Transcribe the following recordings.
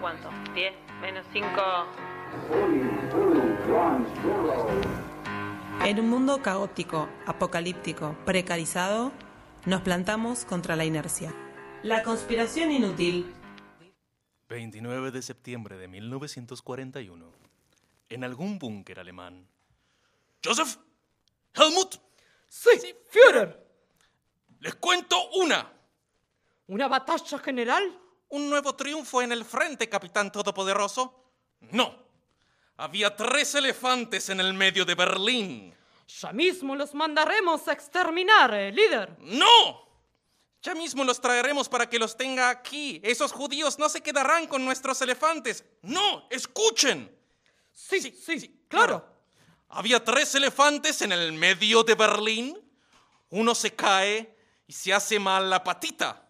cuánto? 10 menos 5. En un mundo caótico, apocalíptico, precarizado, nos plantamos contra la inercia. La conspiración inútil. 29 de septiembre de 1941. En algún búnker alemán. Joseph, Helmut, Sí, Führer. les cuento una. ¿Una batalla general? ¿Un nuevo triunfo en el frente, capitán todopoderoso? No. Había tres elefantes en el medio de Berlín. Ya mismo los mandaremos a exterminar, eh, líder. ¡No! Ya mismo los traeremos para que los tenga aquí. Esos judíos no se quedarán con nuestros elefantes. ¡No! ¡Escuchen! Sí, sí, claro. Había tres elefantes en el medio de Berlín. Uno se cae y se hace mal la patita.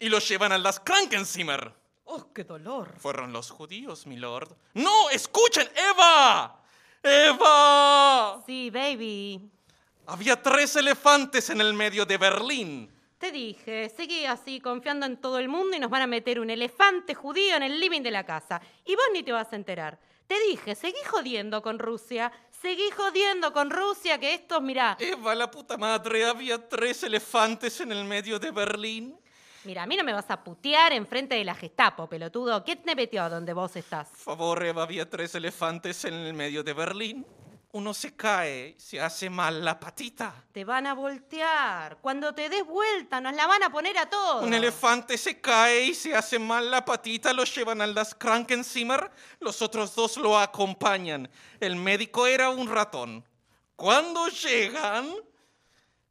Y lo llevan a las Krankenzimmer. Oh, qué dolor. Fueron los judíos, milord. ¡No! ¡Escuchen! ¡Eva! ¡Eva! Sí, baby. Había tres elefantes en el medio de Berlín. Te dije, seguí así confiando en todo el mundo y nos van a meter un elefante judío en el living de la casa. Y vos ni te vas a enterar. Te dije, seguí jodiendo con Rusia. Seguí jodiendo con Rusia, que estos, mirá. Eva, la puta madre, había tres elefantes en el medio de Berlín. Mira, a mí no me vas a putear enfrente de la Gestapo, pelotudo. ¿Quién te metió donde vos estás? Favor, Eva, había tres elefantes en el medio de Berlín. Uno se cae, se hace mal la patita. Te van a voltear. Cuando te des vuelta, nos la van a poner a todos. Un elefante se cae y se hace mal la patita, lo llevan a las Krankenzimmer, los otros dos lo acompañan. El médico era un ratón. Cuando llegan,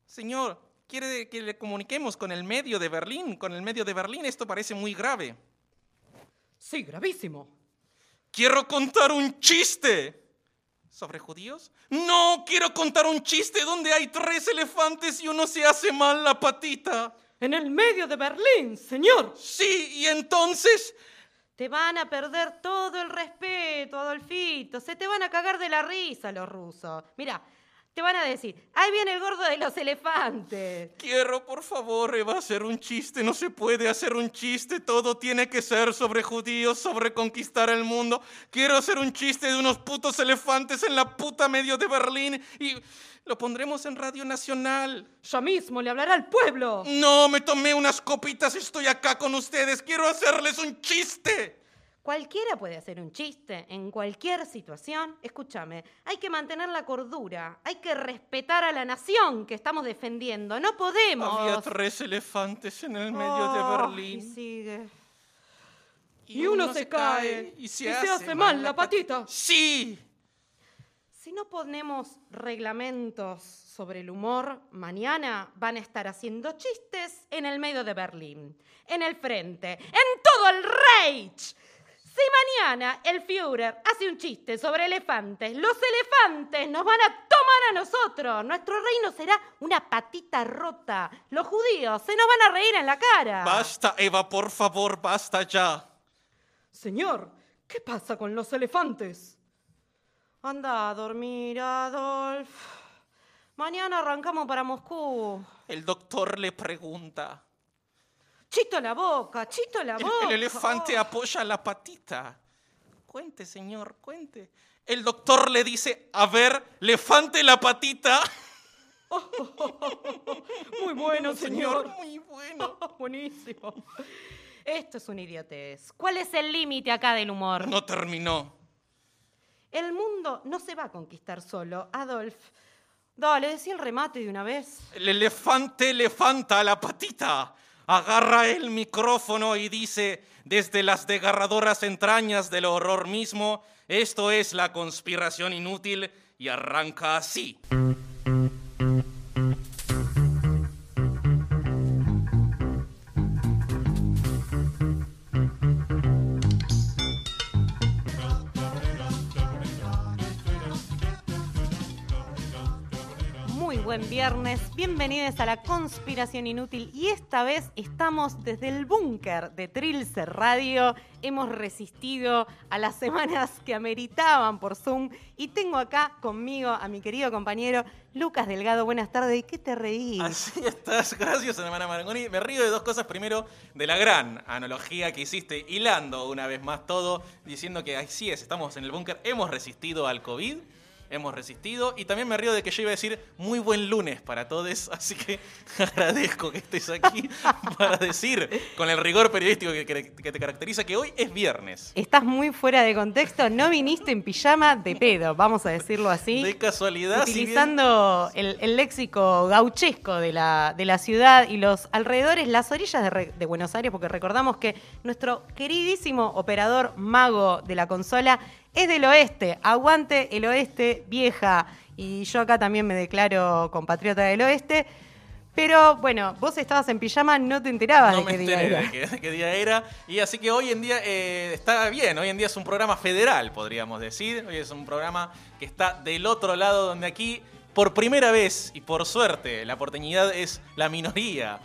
señor, quiere que le comuniquemos con el medio de Berlín, con el medio de Berlín, esto parece muy grave. Sí, gravísimo. Quiero contar un chiste. ¿Sobre judíos? No, quiero contar un chiste donde hay tres elefantes y uno se hace mal la patita. En el medio de Berlín, señor. Sí, y entonces... Te van a perder todo el respeto, Adolfito. Se te van a cagar de la risa los rusos. Mira, te van a decir, ahí viene el gordo de los elefantes. Quiero, por favor, Eva, hacer un chiste. No se puede hacer un chiste. Todo tiene que ser sobre judíos, sobre conquistar el mundo. Quiero hacer un chiste de unos putos elefantes en la puta medio de Berlín y lo pondremos en Radio Nacional. Ya mismo le hablará al pueblo. No, me tomé unas copitas, estoy acá con ustedes. Quiero hacerles un chiste. Cualquiera puede hacer un chiste en cualquier situación. Escúchame, hay que mantener la cordura, hay que respetar a la nación que estamos defendiendo. No podemos. Había tres elefantes en el medio de Oh, Berlín. y sigue. Y uno se cae y se hace mal la patita. Sí. Si no ponemos reglamentos sobre el humor, mañana van a estar haciendo chistes en el medio de Berlín, en el frente, en todo el Reich. Si mañana el Führer hace un chiste sobre elefantes, los elefantes nos van a tomar a nosotros. Nuestro reino será una patita rota. Los judíos se nos van a reír en la cara. Basta, Eva, por favor, basta ya. Señor, ¿qué pasa con los elefantes? Anda a dormir, Adolf. Mañana arrancamos para Moscú. El doctor le pregunta. Chito la boca, chito la boca. el elefante Oh. apoya la patita. Cuente, señor, cuente. El doctor le dice, a ver, levante la patita. Muy bueno, señor. muy bueno. Buenísimo. Esto es un idiotez. ¿Cuál es el límite acá del humor? No terminó. El mundo no se va a conquistar solo, Adolf. Dale, decí el remate de una vez. El elefante levanta la patita, agarra el micrófono y dice, desde las desgarradoras entrañas del horror mismo, esto es la conspiración inútil y arranca así. Bienvenidos a la Conspiración Inútil y esta vez estamos desde el búnker de Trilce Radio. Hemos resistido a las semanas que ameritaban por Zoom y tengo acá conmigo a mi querido compañero Lucas Delgado. Buenas tardes. ¿Qué te reís? Así estás, gracias, hermana Marangoni. Me río de dos cosas. Primero, de la gran analogía que hiciste, hilando una vez más todo, diciendo que así es, estamos en el búnker, hemos resistido al COVID hemos resistido. Y también me río de que yo iba a decir muy buen lunes para todos, así que agradezco que estés aquí para decir, con el rigor periodístico que, te caracteriza, que hoy es viernes. Estás muy fuera de contexto, no viniste en pijama de pedo, vamos a decirlo así. De casualidad. Utilizando el, léxico gauchesco de la, de la ciudad y los alrededores, las orillas de, de Buenos Aires, porque recordamos que nuestro queridísimo operador mago de la consola es del oeste, aguante el oeste, vieja. Y yo acá también me declaro compatriota del oeste. Pero bueno, vos estabas en pijama, no te enterabas de qué día era. De qué, día era. Y así que hoy en día eh, está bien, hoy en día es un programa federal, podríamos decir. Hoy es un programa que está del otro lado, donde aquí, por primera vez y por suerte, la porteñidad es la minoría.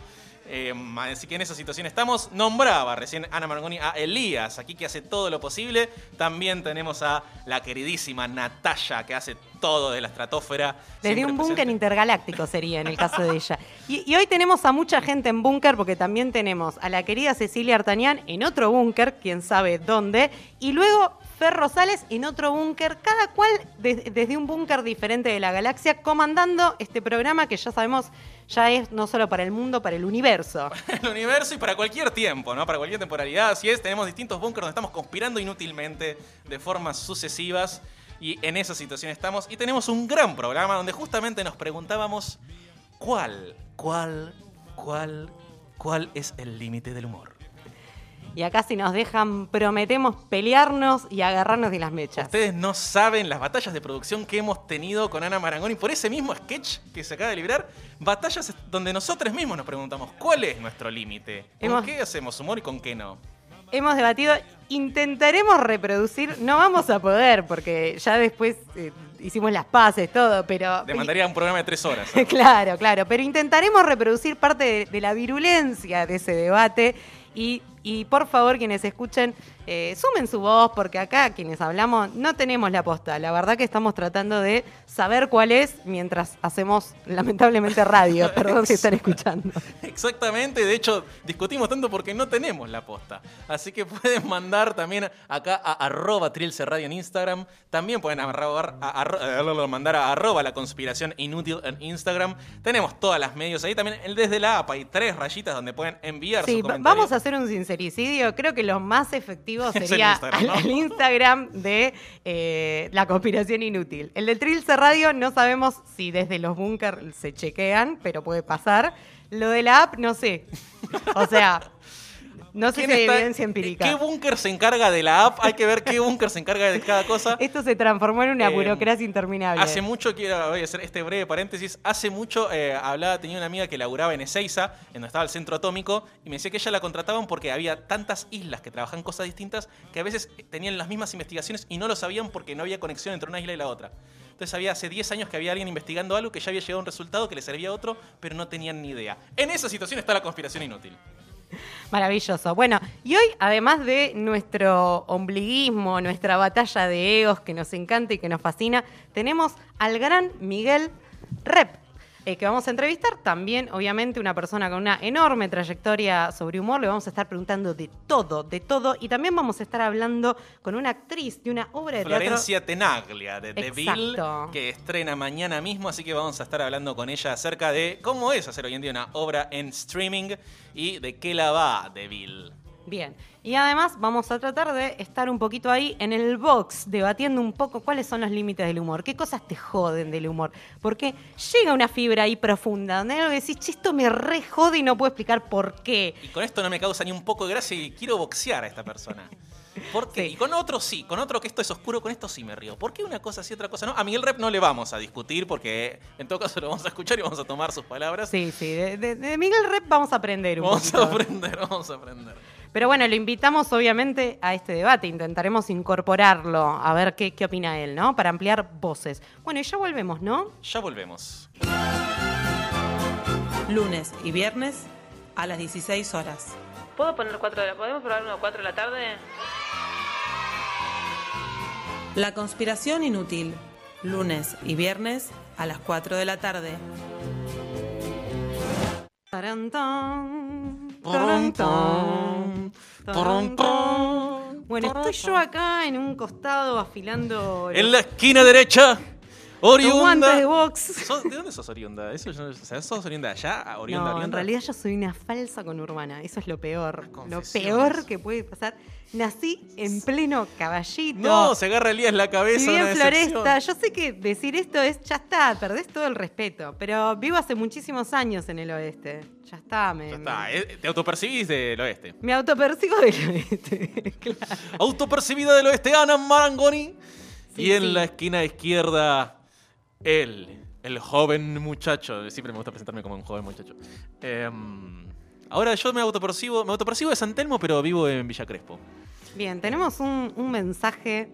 Eh, así que en esa situación estamos. Nombraba recién Ana Margoni a Elías, aquí que hace todo lo posible. También tenemos a la queridísima Natalia, que hace todo de la estratosfera. Desde un búnker intergaláctico sería en el caso de ella. Y, hoy tenemos a mucha gente en búnker porque también tenemos a la querida Cecilia Artañán en otro búnker, quién sabe dónde. Y luego Fer Rosales en otro búnker, cada cual desde un búnker diferente de la galaxia, comandando este programa que ya sabemos ya es no solo para el mundo, para el universo. el universo y para cualquier tiempo, ¿no? Para cualquier temporalidad. Así es, tenemos distintos búnkers donde estamos conspirando inútilmente de formas sucesivas y en esa situación estamos. Y tenemos un gran programa donde justamente nos preguntábamos cuál, cuál, cuál, cuál es el límite del humor. Y acá si nos dejan, prometemos pelearnos y agarrarnos de las mechas. Ustedes no saben las batallas de producción que hemos tenido con Ana Marangoni por ese mismo sketch que se acaba de librar. Batallas donde nosotros mismos nos preguntamos cuál es nuestro límite. ¿Con qué hacemos humor y con qué no? Hemos debatido, intentaremos reproducir, no vamos a poder porque ya después eh, hicimos las paces, todo, pero... Demandaría un programa de tres horas. claro, claro, pero intentaremos reproducir parte de la virulencia de ese debate y y por favor, quienes escuchen, eh, sumen su voz, porque acá quienes hablamos no tenemos la posta. La verdad que estamos tratando de saber cuál es mientras hacemos, lamentablemente, radio. Perdón si están escuchando. Exactamente, de hecho, discutimos tanto porque no tenemos la posta. Así que pueden mandar también acá a arroba Trilce Radio en Instagram. También pueden arrobar, a, mandar a arroba la conspiración inútil en Instagram. Tenemos todas las medios ahí. También el desde la app hay tres rayitas donde pueden enviar sí, Vamos a hacer un sincero creo que lo más efectivo sería el Instagram, de eh, la conspiración inútil. El de Trilce Radio no sabemos si desde los búnkers se chequean, pero puede pasar. Lo de la app, no sé. O sea, no sé si hay evidencia empírica. ¿Qué búnker se encarga de la app? Hay que ver qué búnker se encarga de cada cosa. Esto se transformó en una eh, burocracia interminable. Hace mucho, quiero voy a hacer este breve paréntesis, hace mucho eh, hablaba, tenía una amiga que laburaba en Ezeiza, en donde estaba el centro atómico, y me decía que ella la contrataban porque había tantas islas que trabajan cosas distintas que a veces tenían las mismas investigaciones y no lo sabían porque no había conexión entre una isla y la otra. Entonces había hace 10 años que había alguien investigando algo que ya había llegado a un resultado que le servía a otro, pero no tenían ni idea. En esa situación está la conspiración inútil. Maravilloso. Bueno, y hoy, además de nuestro ombliguismo, nuestra batalla de egos que nos encanta y que nos fascina, tenemos al gran Miguel Rep. Eh, que vamos a entrevistar. También, obviamente, una persona con una enorme trayectoria sobre humor. Le vamos a estar preguntando de todo, de todo. Y también vamos a estar hablando con una actriz de una obra de teatro. Florencia Tenaglia, de Deville, que estrena mañana mismo. Así que vamos a estar hablando con ella acerca de cómo es hacer hoy en día una obra en streaming y de qué la va Deville. Bien. Y además vamos a tratar de estar un poquito ahí en el box, debatiendo un poco cuáles son los límites del humor, qué cosas te joden del humor. Porque llega una fibra ahí profunda, donde algo decís, esto me re jode y no puedo explicar por qué. Y con esto no me causa ni un poco de gracia y quiero boxear a esta persona. ¿Por qué? Y con otro sí, con otro que esto es oscuro, con esto sí me río. ¿Por qué una cosa sí, otra cosa no? A Miguel Rep no le vamos a discutir porque en todo caso lo vamos a escuchar y vamos a tomar sus palabras. Sí, sí, de, Miguel Rep vamos a aprender un Vamos a aprender, vamos a aprender. Pero bueno, lo invitamos obviamente a este debate, intentaremos incorporarlo, a ver qué, qué opina él, ¿no? Para ampliar voces. Bueno, y ya volvemos, ¿no? Ya volvemos. lunes y viernes a las 16 horas. ¿Puedo poner 4 de la ¿Podemos probar uno a 4 de la tarde? La conspiración inútil, lunes y viernes a las 4 de la tarde. Tarantán. Bueno, estoy yo acá en un costado afilando En la esquina derecha, oriunda. de box. ¿Sos- ¿De dónde sos oriunda? ¿Eso, yo o sea, ¿Sos oriunda allá? ¿Oriunda, No, en oriunda? realidad yo soy una falsa conurbana. Eso es lo peor. Lo confesiones. peor que puede pasar. Nací en pleno caballito. No, se agarra Elías la cabeza. Viví en. Floresta. Yo sé que decir esto es, ya está, perdés todo el respeto. Pero vivo hace muchísimos años en el oeste. Ya está, me, Ya está, eh, te autopercibís del oeste. me autopercibo del oeste. claro. Autopercibida del oeste, Ana Marangoni. Sí, y en sí. la esquina izquierda, él, el joven muchacho. Siempre me gusta presentarme como un joven muchacho. Em, ahora yo me autopercibo, me autopercibo de San Telmo, pero vivo en Villa Crespo. Bien, tenemos un, un mensaje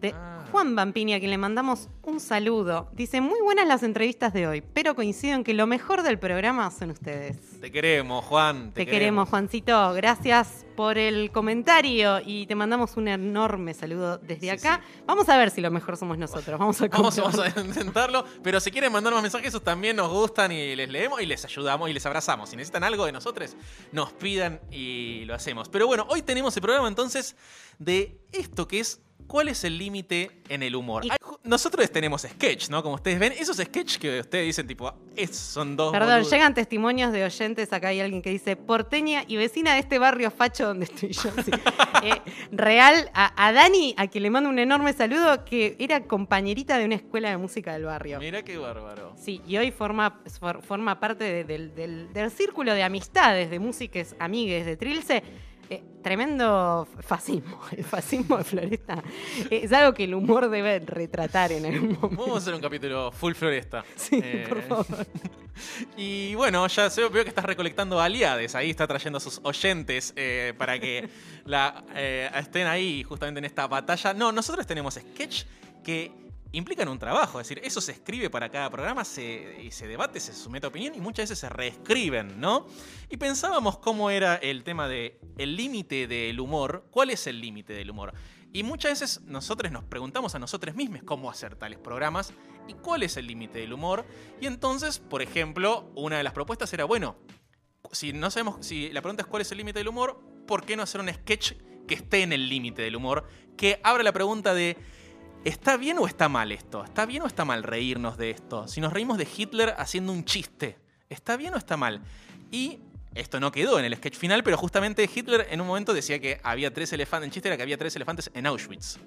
de Ah. Juan Vampini, a quien le mandamos un saludo. Dice, muy buenas las entrevistas de hoy, pero coincido en que lo mejor del programa son ustedes. Te queremos, Juan. Te, queremos, Juancito. Gracias por el comentario y te mandamos un enorme saludo desde Sí, acá. Vamos a ver si lo mejor somos nosotros. Vamos a Vamos, vamos a intentarlo, pero si quieren mandarnos mensajes, esos también nos gustan y les leemos y les ayudamos y les abrazamos. Si necesitan algo de nosotros, nos pidan y lo hacemos. Pero bueno, hoy tenemos el programa entonces de esto que es ¿Cuál es el límite en el humor? Hay- Nosotros tenemos sketch, ¿no? Como ustedes ven, esos sketch que ustedes dicen tipo, es, son dos Perdón, boludos. llegan testimonios de oyentes. Acá hay alguien que dice, porteña y vecina de este barrio facho donde estoy yo. Sí. Eh, real, a, a Dani, a quien le mando un enorme saludo, que era compañerita de una escuela de música del barrio. Mira qué bárbaro. Sí, y hoy forma, for- forma parte de- del, del- del círculo de amistades, de músicas amigues de Trilce. Eh, tremendo fascismo, el fascismo de Floresta. Es algo que el humor debe retratar en algún momento. Vamos a hacer un capítulo full floresta. Sí, Eh, por favor. Y bueno, ya sé- veo que estás recolectando aliades. Ahí está trayendo a sus oyentes eh, para que la, estén ahí justamente en esta batalla. No, nosotros tenemos sketch que implican un trabajo. Es decir, eso se escribe para cada programa se, y se debate, se somete a opinión y muchas veces se reescriben, ¿no? Y pensábamos cómo era el tema de el límite del humor. ¿Cuál es el límite del humor? Y muchas veces nosotros nos preguntamos a nosotros mismos cómo hacer tales programas y cuál es el límite del humor. Y entonces, por ejemplo, una de las propuestas era, bueno, si no sabemos, si la pregunta es cuál es el límite del humor, ¿por qué no hacer un sketch que esté en el límite del humor? Que abra la pregunta de, ¿está bien o está mal esto? ¿Está bien o está mal reírnos de esto? Si nos reímos de Hitler haciendo un chiste, ¿está bien o está mal? Y esto no quedó en el sketch final, pero justamente Hitler en un momento decía que había tres elefantes, el chiste era que había tres elefantes en Auschwitz.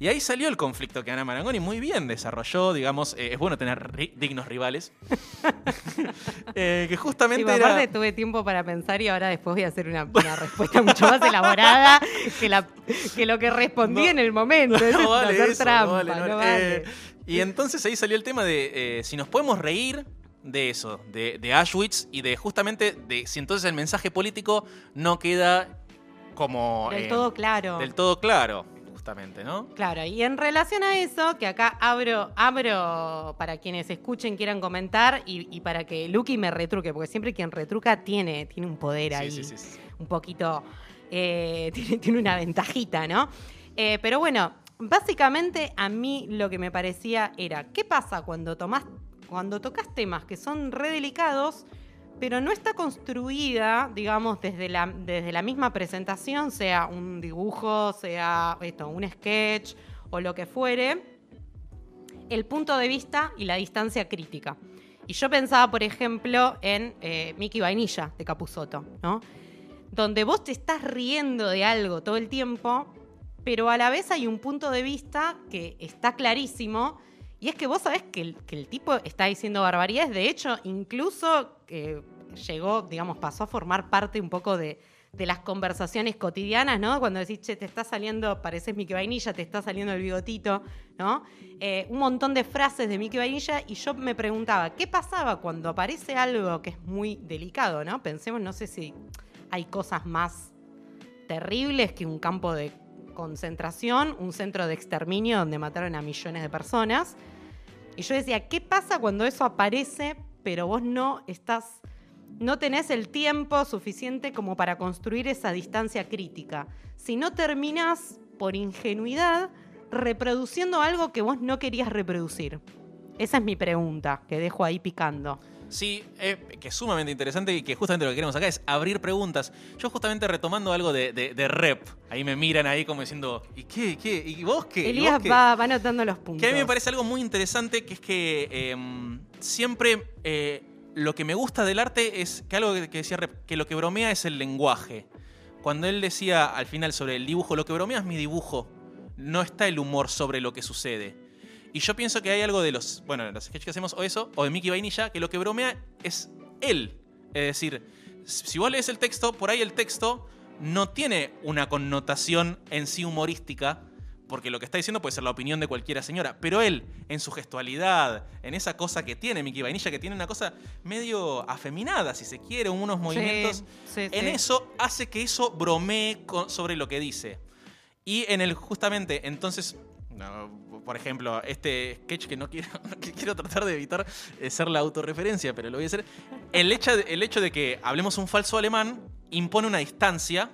Y ahí salió el conflicto que Ana Marangoni muy bien desarrolló, digamos, eh, es bueno tener ri- dignos rivales. Eh, que justamente Sí, era... aparte tuve tiempo para pensar y ahora después voy a hacer una, una respuesta mucho más elaborada que, la, que lo que respondí No. en el momento. No vale hacer eso, trampa, no vale, no vale. eh, y entonces ahí salió el tema de eh, si nos podemos reír de eso, de, de Auschwitz y de justamente de si entonces el mensaje político no queda como... Del eh, todo claro. Del todo claro, justamente, ¿no? Claro, y en relación a eso, que acá abro, abro para quienes escuchen, quieran comentar y, y para que Lucky me retruque, porque siempre quien retruca tiene, tiene un poder Sí, ahí, sí, sí, sí. un poquito, eh, tiene, tiene una ventajita, ¿no? Eh, pero bueno, básicamente a mí lo que me parecía era, ¿qué pasa cuando tomás, cuando tocas temas que son re delicados, pero no está construida, digamos, desde la, desde la misma presentación, sea un dibujo, sea esto, un sketch o lo que fuere, el punto de vista y la distancia crítica. Y yo pensaba, por ejemplo, en eh, Mickey Vainilla de Capusotto, ¿no? Donde vos te estás riendo de algo todo el tiempo, pero a la vez hay un punto de vista que está clarísimo, y es que vos sabés que el, que el tipo está diciendo barbaridades, de hecho, incluso eh, llegó, digamos, pasó a formar parte un poco de, de las conversaciones cotidianas, ¿no? Cuando decís, che, te está saliendo, pareces Mickey Vainilla, te está saliendo el bigotito, ¿no? Eh, un montón de frases de Mickey Vainilla y yo me preguntaba, ¿qué pasaba cuando aparece algo que es muy delicado, ¿no? Pensemos, no sé si hay cosas más terribles que un campo de concentración, un centro de exterminio donde mataron a millones de personas. Y yo decía, ¿qué pasa cuando eso aparece pero vos no estás, no tenés el tiempo suficiente como para construir esa distancia crítica. Si no terminás por ingenuidad reproduciendo algo que vos no querías reproducir. Esa es mi pregunta, que dejo ahí picando. Sí, eh, que es sumamente interesante y que justamente lo que queremos acá es abrir preguntas. Yo justamente retomando algo de, rep, ahí me miran ahí como diciendo, ¿y qué? qué? ¿Y vos qué? Elías Va, anotando los puntos. Que a mí me parece algo muy interesante, que es que em, siempre eh, lo que me gusta del arte es que algo que decía Rep, que lo que bromea es el lenguaje. Cuando él decía al final sobre el dibujo, lo que bromea es mi dibujo, no está el humor sobre lo que sucede. Y yo pienso que hay algo de los, bueno, los sketches que hacemos o eso, o de Mickey Vainilla, que lo que bromea es él. Es decir, si vos lees el texto, por ahí el texto no tiene una connotación en sí humorística, porque lo que está diciendo puede ser la opinión de cualquiera señora, pero él, en su gestualidad, en esa cosa que tiene Mickey Vainilla, que tiene una cosa medio afeminada, si se quiere, unos movimientos, en eso hace que eso bromee sobre lo que dice. Y en el, justamente, entonces, por ejemplo, este sketch que no quiero, quiero tratar de evitar eh, ser la autorreferencia, pero lo voy a hacer. El hecho, de, el hecho de que hablemos un falso alemán impone una distancia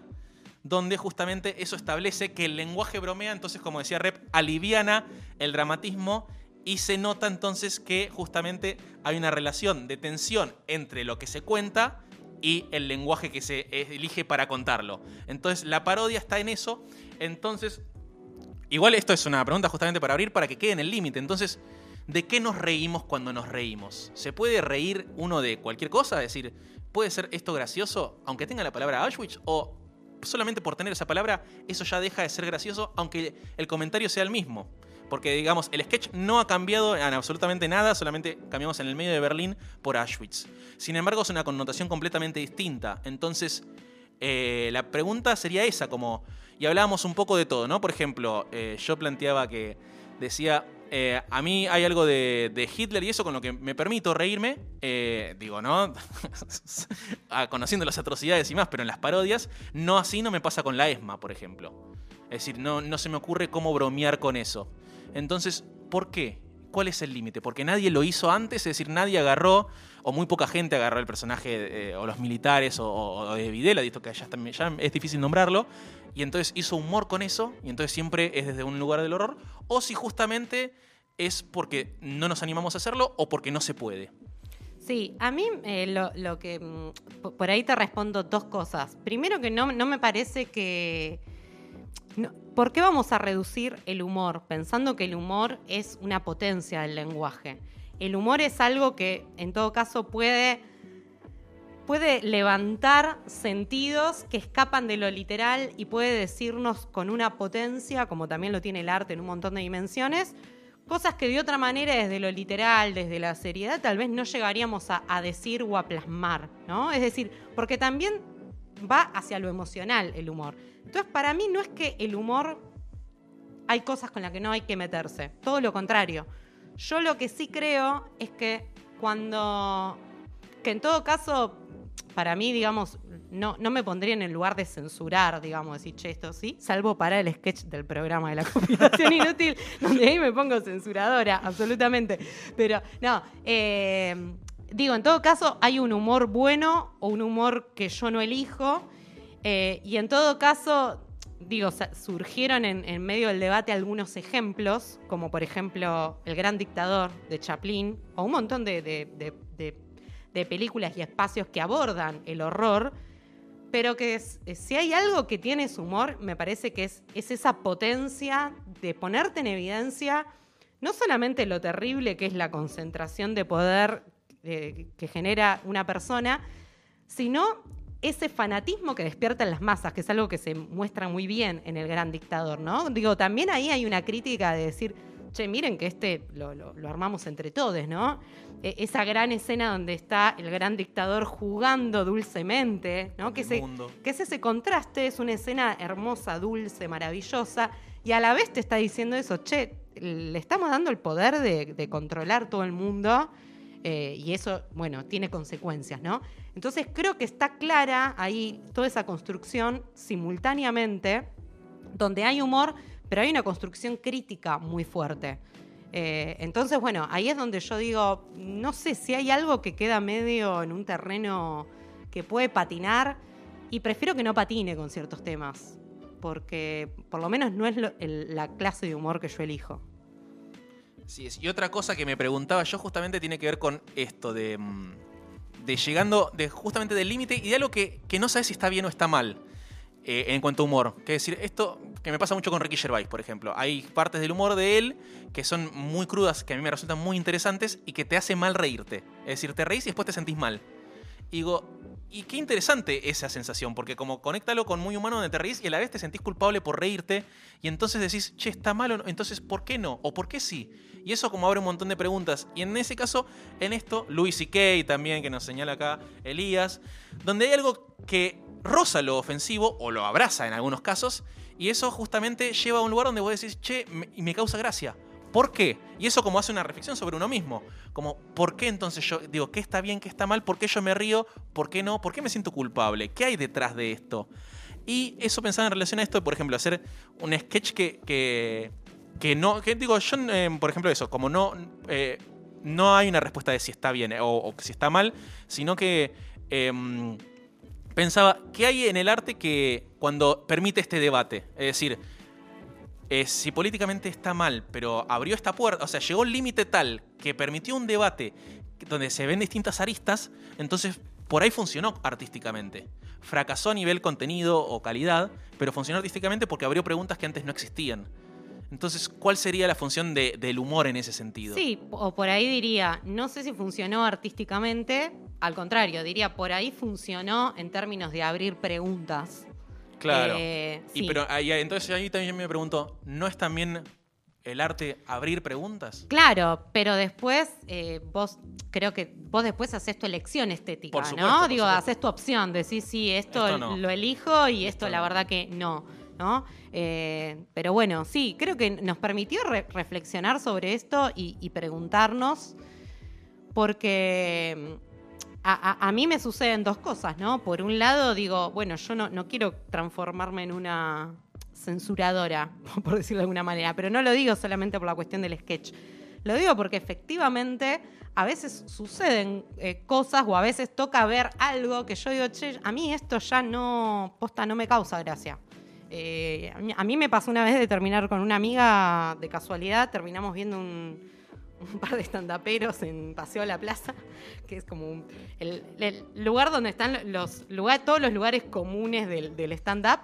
donde justamente eso establece que el lenguaje bromea, entonces, como decía Rep, aliviana el dramatismo y se nota entonces que justamente hay una relación de tensión entre lo que se cuenta y el lenguaje que se elige para contarlo. Entonces, la parodia está en eso. Entonces, Igual esto es una pregunta justamente para abrir para que quede en el límite. Entonces, ¿de qué nos reímos cuando nos reímos? ¿Se puede reír uno de cualquier cosa? Es decir, ¿puede ser esto gracioso aunque tenga la palabra Auschwitz? ¿O solamente por tener esa palabra eso ya deja de ser gracioso aunque el comentario sea el mismo? Porque, digamos, el sketch no ha cambiado en absolutamente nada, solamente cambiamos en el medio de Berlín por Auschwitz. Sin embargo, es una connotación completamente distinta. Entonces, eh, la pregunta sería esa, como y hablábamos un poco de todo, ¿no? Por ejemplo, eh, yo planteaba que decía, eh, a mí hay algo de, Hitler y eso con lo que me permito reírme, digo, ¿no? Ah, conociendo las atrocidades y más, pero en las parodias, no así no me pasa con la ESMA, por ejemplo. Es decir, no, no se me ocurre cómo bromear con eso. Entonces, ¿por qué? ¿Cuál es el límite? Porque nadie lo hizo antes, es decir, nadie agarró, o muy poca gente agarró el personaje, o los militares, o, de Videla, visto que ya, ya es difícil nombrarlo, y entonces hizo humor con eso, y entonces siempre es desde un lugar del horror, o si justamente es porque no nos animamos a hacerlo o porque no se puede. Sí, a mí eh, lo, que... Mm, por ahí te respondo dos cosas. Primero que no, no me parece que... ¿Por qué vamos a reducir el humor pensando que el humor es una potencia del lenguaje? El humor es algo que en todo caso puede puede levantar sentidos que escapan de lo literal y puede decirnos con una potencia, como también lo tiene el arte en un montón de dimensiones, cosas que de otra manera desde lo literal, desde la seriedad, tal vez no llegaríamos a, decir o a plasmar, ¿no? Es decir, porque también va hacia lo emocional el humor. Entonces, para mí no es que el humor hay cosas con las que no hay que meterse, todo lo contrario. Yo lo que sí creo es que cuando, que en todo caso para mí, digamos, no, no me pondría en el lugar de censurar, digamos, decir, che, esto sí, salvo para el sketch del programa de la combinación inútil, donde ahí me pongo censuradora, absolutamente. Pero, no, eh, digo, en todo caso, hay un humor bueno o un humor que yo no elijo, eh, y en todo caso, digo, surgieron en, medio del debate algunos ejemplos, como por ejemplo El Gran Dictador de Chaplin, o un montón de películas y espacios que abordan el horror, pero que si hay algo que tiene su humor, me parece que es, es esa potencia de ponerte en evidencia no solamente lo terrible que es la concentración de poder eh, que genera una persona, sino ese fanatismo que despierta en las masas, que es algo que se muestra muy bien en el gran dictador, ¿no? Digo, también ahí hay una crítica de decir, che, miren que este lo, armamos entre todos, ¿no? E, esa gran escena donde está el gran dictador jugando dulcemente, ¿no? Que, que es ese contraste, es una escena hermosa, dulce, maravillosa, y a la vez te está diciendo eso, che, le estamos dando el poder de, controlar todo el mundo. Eh, y eso, bueno, tiene consecuencias, ¿no? Entonces creo que está clara ahí toda esa construcción simultáneamente, donde hay humor, pero hay una construcción crítica muy fuerte. Eh, entonces, bueno, ahí es donde yo digo, no sé si hay algo que queda medio en un terreno que puede patinar y prefiero que no patine con ciertos temas, porque por lo menos no es lo- la clase de humor que yo elijo. Sí, y otra cosa que me preguntaba yo justamente tiene que ver con esto de, mm, de llegando de justamente del límite y de algo que, que no sabes si está bien o está mal eh, en cuanto a humor. Que decir, esto que me pasa mucho con Ricky Gervais, por ejemplo. Hay partes del humor de él que son muy crudas, que a mí me resultan muy interesantes y que te hace mal reírte. Es decir, te reís y después te sentís mal. Y digo, y qué interesante esa sensación, porque como conéctalo con muy humano donde te reís y a la vez te sentís culpable por reírte y entonces decís, che, está mal o no, entonces ¿por qué no? ¿O por qué sí? Y eso como abre un montón de preguntas. Y en ese caso, en esto, Louis C.K. también, que nos señala acá Elías, donde hay algo que roza lo ofensivo o lo abraza en algunos casos, y eso justamente lleva a un lugar donde vos decís, che, y me causa gracia. ¿Por qué? Y eso como hace una reflexión sobre uno mismo. Como, ¿por qué entonces yo digo, qué está bien, qué está mal? ¿Por qué yo me río? ¿Por qué no? ¿Por qué me siento culpable? ¿Qué hay detrás de esto? Y eso pensaba en relación a esto, por ejemplo, hacer un sketch que, que, no, que digo, yo, eh, por ejemplo, eso, como no, eh, no hay una respuesta de si está bien o, o si está mal, sino que em, pensaba, ¿qué hay en el arte que cuando permite este debate? Es decir, eh, si políticamente está mal, pero abrió esta puerta, o sea, llegó un límite tal que permitió un debate donde se ven distintas aristas, entonces por ahí funcionó artísticamente. Fracasó a nivel contenido o calidad, pero funcionó artísticamente porque abrió preguntas que antes no existían. Entonces, ¿cuál sería la función de- del humor en ese sentido? Sí, o por ahí diría, no sé si funcionó artísticamente, al contrario, diría, por ahí funcionó en términos de abrir preguntas. Claro. Eh, Y sí. pero ahí, entonces ahí también me pregunto, ¿no es también el arte abrir preguntas? Claro, pero después eh, vos, creo que vos después haces tu elección estética, Por supuesto, ¿no? por Digo, haces tu opción, decís, sí, esto, Esto no. lo elijo y esto, Esto la no. verdad que no, ¿no? Eh, pero bueno, sí, creo que nos permitió re- reflexionar sobre esto y, y preguntarnos, porque a, mí me suceden dos cosas, ¿no? Por un lado, digo, bueno, yo no, no quiero transformarme en una censuradora, por decirlo de alguna manera, pero no lo digo solamente por la cuestión del sketch. Lo digo porque efectivamente a veces suceden eh, cosas o a veces toca ver algo que yo digo, che, a mí esto ya no, posta, no me causa gracia. Eh, a, mí, a mí me pasó una vez de terminar con una amiga de casualidad, terminamos viendo un, un par de estandaperos en Paseo a la Plaza, que es como un- el, el lugar donde están los lugar, todos los lugares comunes del, del stand-up.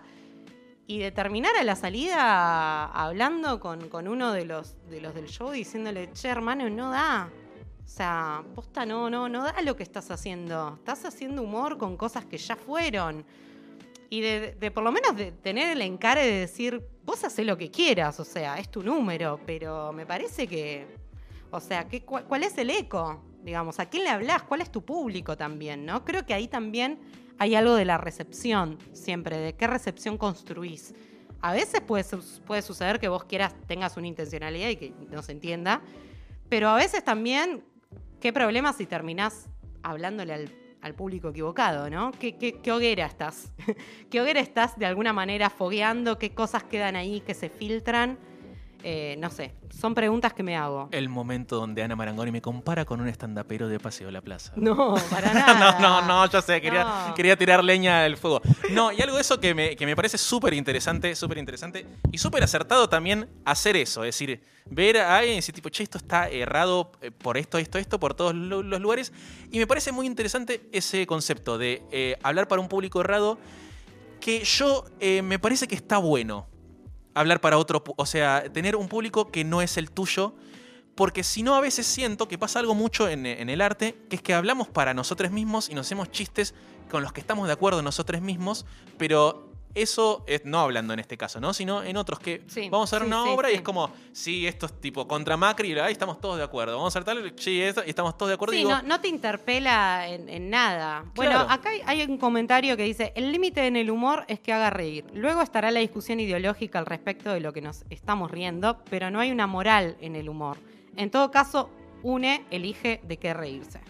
Y de terminar a la salida hablando con, con uno de los, de los del show diciéndole, che, hermano, no da. O sea, posta, no, no, no da lo que estás haciendo. Estás haciendo humor con cosas que ya fueron. Y de, de por lo menos de tener el encare de decir, vos hacés lo que quieras, o sea, es tu número, pero me parece que, o sea, ¿qué, cuál, es el eco? Digamos, ¿a quién le hablas? ¿Cuál es tu público también? ¿no? Creo que ahí también hay algo de la recepción, siempre, de qué recepción construís. A veces puede, puede suceder que vos quieras, tengas una intencionalidad y que no se entienda, pero a veces también, qué problema si terminás hablándole al, al público equivocado, ¿no? ¿Qué, qué, qué hoguera estás? ¿Qué hoguera estás de alguna manera fogueando? ¿Qué cosas quedan ahí que se filtran? Eh, no sé, son preguntas que me hago. El momento donde Ana Marangoni me compara con un estandapero de Paseo La Plaza. No, para nada. no, no, no, ya sé, quería, No. quería tirar leña al fuego. No, y algo de eso que me, que me parece súper interesante, súper interesante y súper acertado también hacer eso, es decir, ver a alguien y decir, tipo, che, esto está errado eh, por esto, esto, esto, por todos lo- los lugares. Y me parece muy interesante ese concepto de eh, hablar para un público errado que yo eh, me parece que está bueno hablar para otro, o sea, tener un público que no es el tuyo, porque si no a veces siento que pasa algo mucho en el arte, que es que hablamos para nosotros mismos y nos hacemos chistes con los que estamos de acuerdo nosotros mismos, pero eso es no hablando en este caso, ¿no? Sino en otros que Sí, vamos a ver sí, una sí, obra y es como, sí, esto es tipo contra Macri, y ahí estamos todos de acuerdo. Vamos a hacer tal, sí, esto, y estamos todos de acuerdo. Sí, digo, no, no te interpela en, en nada. Bueno, acá hay un comentario que dice, el límite en el humor es que haga reír. Luego estará la discusión ideológica al respecto de lo que nos estamos riendo, pero no hay una moral en el humor. En todo caso, une, elige de qué reírse.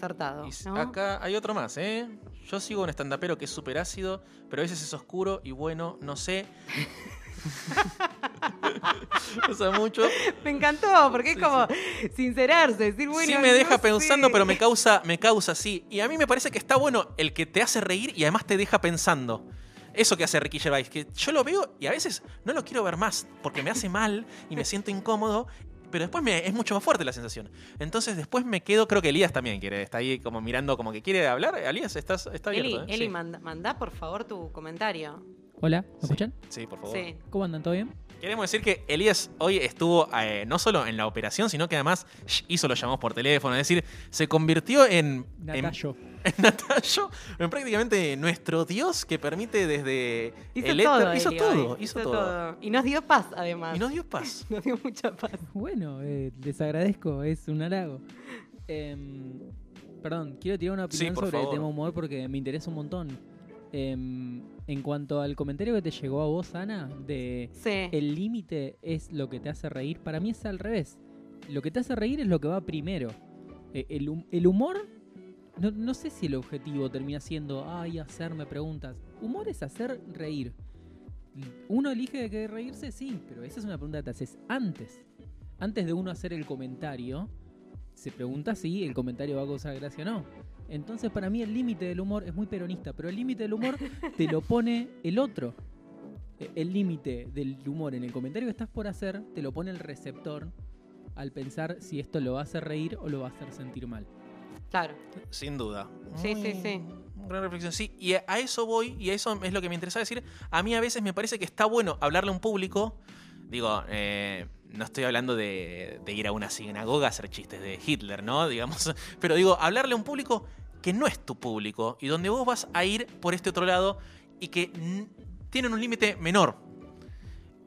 Bueno, acertado. y ¿no? acá hay otro más, ¿eh? Yo sigo un estandapero que es súper ácido, pero a veces es oscuro y bueno, no sé. o sea, mucho. Me encantó, porque es como sincerarse, decir, bueno. sí me deja no pensando, sé. pero me causa, me causa, sí. Y a mí me parece que está bueno el que te hace reír y además te deja pensando. Eso que hace Ricky Gervais, que yo lo veo y a veces no lo quiero ver más, porque me hace mal y me siento incómodo, pero después me, es mucho más fuerte la sensación. Entonces después me quedo, creo que Elías también quiere, está ahí como mirando como que quiere hablar. Elías, estás, está Eli, abierto. ¿eh? Eli Sí. manda, mandá por favor tu comentario. Hola, ¿me escuchan? Sí, por favor. Sí. ¿Cómo andan? ¿Todo bien? Queremos decir que Elías hoy estuvo eh, no solo en la operación, sino que además hizo los llamados por teléfono. Es decir, se convirtió en. en- Natallo. En, Natallo, en prácticamente nuestro Dios que permite desde. Hizo el éter- todo. hizo Eli, todo, hizo todo. Y nos dio paz, además. Y nos dio paz. Nos dio mucha paz. Bueno, eh, les agradezco, es un halago. Em, perdón, quiero tirar una opinión sobre favor. el tema humor porque me interesa un montón. Em, en cuanto al comentario que te llegó a vos, Ana, de Sí. el límite es lo que te hace reír, para mí es al revés. Lo que te hace reír es lo que va primero. Eh, el, el humor, no, no sé si el objetivo termina siendo, ay, hacerme preguntas. Humor es hacer reír. Uno elige de qué reírse, sí, pero esa es una pregunta que te haces antes. Antes de uno hacer el comentario, se pregunta si el comentario va a causar gracia o no. Entonces, para mí, el límite del humor es muy peronista, pero el límite del humor te lo pone el otro. E- El límite del humor en el comentario que estás por hacer te lo pone el receptor al pensar si esto lo va a hacer reír o lo va a hacer sentir mal. Claro. Sin duda. Sí, sí, Muy- sí. Gran reflexión. Sí, y a eso voy, y a eso es lo que me interesa decir. A mí a veces me parece que está bueno hablarle a un público. Digo, eh, no estoy hablando de, de ir a una sinagoga a hacer chistes de Hitler, ¿no? Digamos. Pero digo, hablarle a un público que no es tu público y donde vos vas a ir por este otro lado y que tienen un límite menor.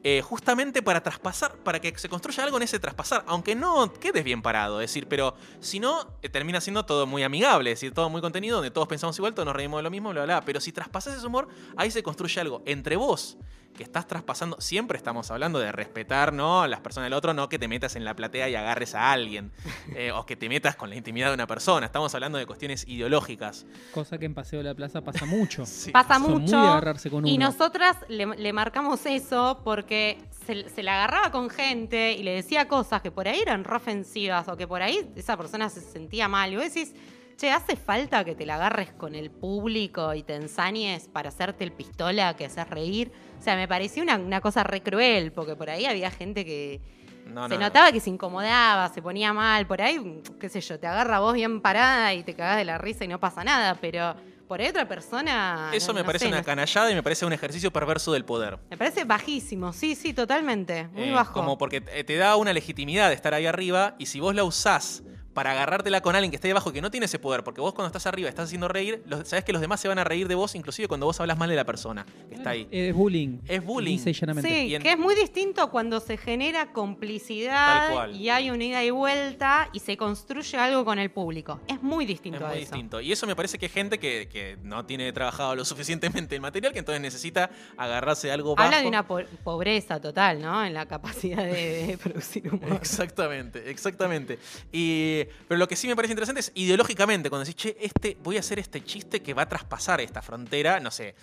Eh, justamente para traspasar, para que se construya algo en ese traspasar, aunque no quedes bien parado, es decir, pero si no, eh, termina siendo todo muy amigable, es decir, todo muy contenido, donde todos pensamos igual, todos nos reímos de lo mismo, bla, bla, bla. Pero si traspasas ese humor, ahí se construye algo entre vos, que estás traspasando, siempre estamos hablando de respetar, ¿no? A las personas del otro, no que te metas en la platea y agarres a alguien, eh, o que te metas con la intimidad de una persona, estamos hablando de cuestiones ideológicas. Cosa que en Paseo de la Plaza pasa mucho. Sí. Pasa Son muy mucho. de agarrarse con y uno. nosotras le, le marcamos eso porque se, se la agarraba con gente y le decía cosas que por ahí eran re ofensivas o que por ahí esa persona se sentía mal. Y vos decís, che, ¿hace falta que te la agarres con el público y te ensañes para hacerte el pistola que haces reír? O sea, me pareció una, una cosa re cruel porque por ahí había gente que No, se no, notaba que se incomodaba, se ponía mal. Por ahí, qué sé yo, te agarra vos bien parada y te cagás de la risa y no pasa nada. Pero por ahí otra persona... Eso me parece sé, una canallada y me parece un ejercicio perverso del poder. me parece bajísimo, sí, sí, totalmente. Muy Eh, bajo. Como porque te te da una legitimidad de estar ahí arriba y si vos la usás para agarrártela con alguien que esté debajo que no tiene ese poder, porque vos cuando estás arriba estás haciendo reír, los- sabés que los demás se van a reír de vos, inclusive cuando vos hablas mal de la persona que está ahí. Es bullying. Es bullying. Dice llanamente. Sí, en- que es muy distinto cuando se genera complicidad y hay una ida y vuelta y se construye algo con el público. Es muy Es distinto a muy eso. distinto. Y eso me parece que hay gente que, que no tiene trabajado lo suficientemente el material, que entonces necesita agarrarse de algo bajo. Habla de una po- pobreza total, ¿no? En la capacidad de, de producir humor. Exactamente, exactamente. Y, pero lo que sí me parece interesante es ideológicamente, cuando decís, che, este, voy a hacer este chiste que va a traspasar esta frontera, no sé,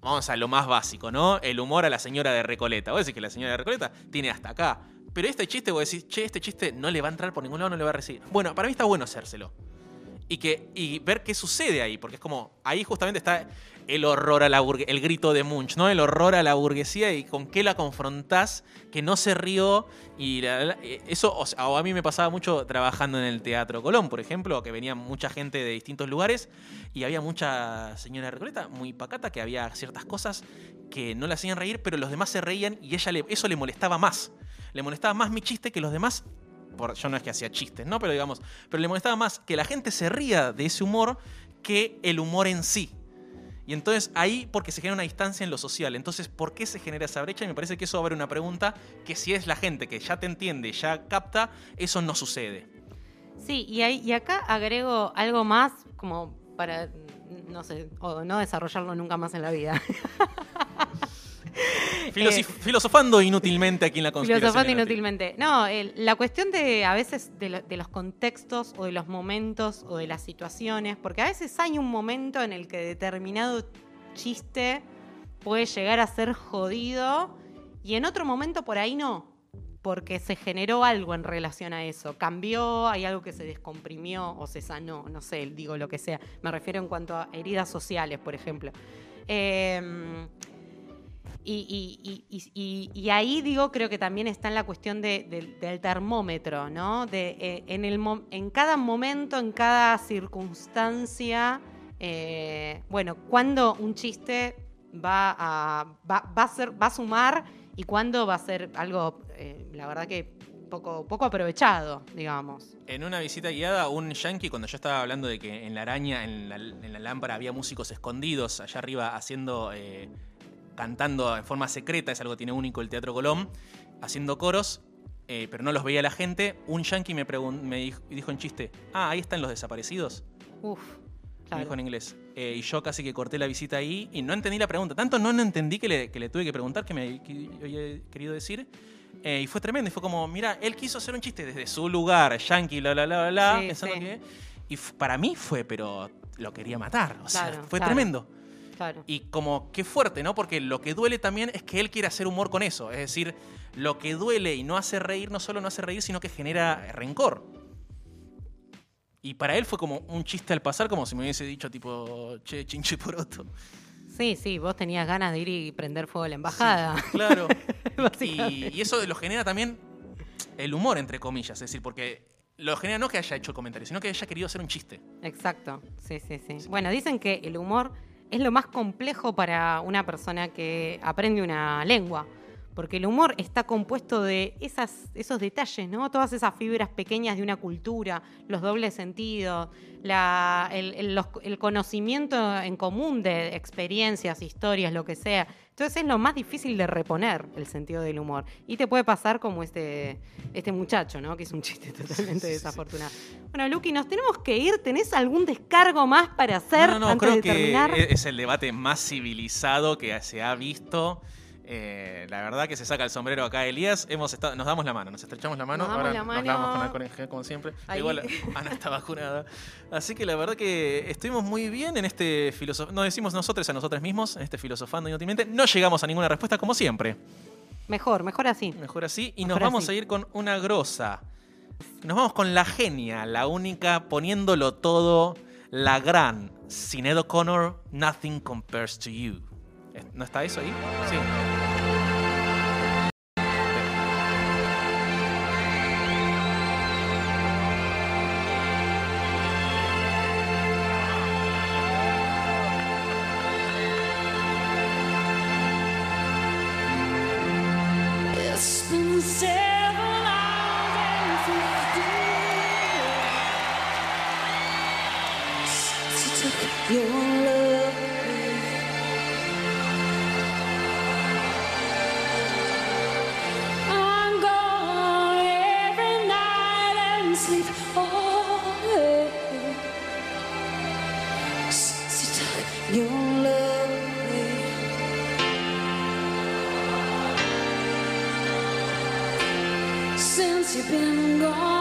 vamos a lo más básico, ¿no? El humor a la señora de Recoleta. Vos decís que la señora de Recoleta tiene hasta acá. Pero este chiste, vos decís, che, este chiste no le va a entrar por ningún lado, no le va a recibir. Bueno, para mí está bueno hacérselo. Y, que, y ver qué sucede ahí, porque es como, ahí justamente está el horror a la burguesía, el grito de Munch, ¿no? El horror a la burguesía y con qué la confrontás, que no se rió. Y la- eh, eso, o, sea, a mí me pasaba mucho trabajando en el Teatro Colón, por ejemplo, que venía mucha gente de distintos lugares y había mucha señora Recoleta muy pacata, que había ciertas cosas que no la hacían reír, pero los demás se reían y ella le- eso le molestaba más. Le molestaba más mi chiste que los demás por- yo no es que hacía chistes, ¿no? Pero digamos, pero le molestaba más que la gente se ría de ese humor que el humor en sí. Y entonces ahí, porque se genera una distancia en lo social. Entonces, ¿por qué se genera esa brecha? Y me parece que eso abre una pregunta que si es la gente que ya te entiende, ya capta, eso no sucede. Sí, y, ahí- y acá agrego algo más como para, no sé, o no desarrollarlo nunca más en la vida. Eh, filosofando inútilmente aquí en la conspiración. Filosofando inútil. inútilmente. No, la cuestión de a veces de, lo- de los contextos o de los momentos o de las situaciones, porque a veces hay un momento en el que determinado chiste puede llegar a ser jodido y en otro momento por ahí no, porque se generó algo en relación a eso. Cambió, hay algo que se descomprimió o se sanó, no sé, digo lo que sea. Me refiero en cuanto a heridas sociales, por ejemplo. Em, y, ahí digo, creo que también está en la cuestión de- del- termómetro, ¿no? Eh, en, cada momento, en cada circunstancia, eh, bueno, cuando un chiste va a, va, a ser, va a sumar y cuándo va a ser algo, eh, la verdad que poco, aprovechado, digamos. En una visita guiada, un yankee, cuando yo estaba hablando de que en la araña, en la, lámpara, había músicos escondidos allá arriba haciendo, cantando en forma secreta, es algo que tiene único el Teatro Colón, haciendo coros, eh, pero no los veía la gente. Un yankee me, me dijo, dijo en chiste, ah, ahí están los desaparecidos. Uf, Me claro. dijo en inglés. Eh, y yo casi que corté la visita ahí y no entendí la pregunta. Tanto no, no entendí que le, que le tuve que preguntar, que me que había querido decir. Eh, y fue tremendo. Y fue como, mira, él quiso hacer un chiste desde su lugar, yankee, bla, bla, bla, bla, Sí, pensando sí. que... Y para mí fue, pero lo quería matar. O sea, Claro, fue claro. tremendo. Claro. Y como qué fuerte, ¿no? Porque lo que duele también es que él quiere hacer humor con eso. Es decir, lo que duele y no hace reír, no solo no hace reír, sino que genera rencor. Y para él fue como un chiste al pasar, como si me hubiese dicho tipo, che, chinche poroto. Sí, sí, vos tenías ganas de ir y prender fuego a la embajada. Claro. y eso lo genera también el humor, entre comillas. Es decir, porque lo genera no que haya hecho el comentario, sino que haya querido hacer un chiste. Exacto, sí, sí, sí. Bueno, dicen que el humor es lo más complejo para una persona que aprende una lengua, porque el humor está compuesto de esas, esos detalles, ¿no? Todas esas fibras pequeñas de una cultura, los dobles sentidos, la- el, el- los- el conocimiento en común de experiencias, historias, lo que sea. Entonces es lo más difícil de reponer el sentido del humor. Y te puede pasar como este, este muchacho, ¿no? Que es un chiste totalmente desafortunado. Bueno, Luqui, nos tenemos que ir. ¿Tenés algún descargo más para hacer no, no, no, antes creo de que terminar? es es el debate más civilizado que se ha visto. Eh, la verdad que se saca el sombrero acá Elías. Hemos estado, nos damos la mano, nos estrechamos la mano. Nos damos Ahora la nos mano. damos con alcohol en gel, como siempre. Ahí. Igual Ana está vacunada. Así que la verdad que estuvimos muy bien en este filosofía. Nos decimos nosotros a nosotros mismos, en este filosofando inútilmente. No llegamos a ninguna respuesta, como siempre. Mejor, mejor así. Mejor así. Y Mejor nos vamos así. a ir con una grosa. Nos vamos con la genia, la única, poniéndolo todo, la gran Sinead O'Connor, Nothing Compares to You. ¿No está eso ahí? Sí. and gone.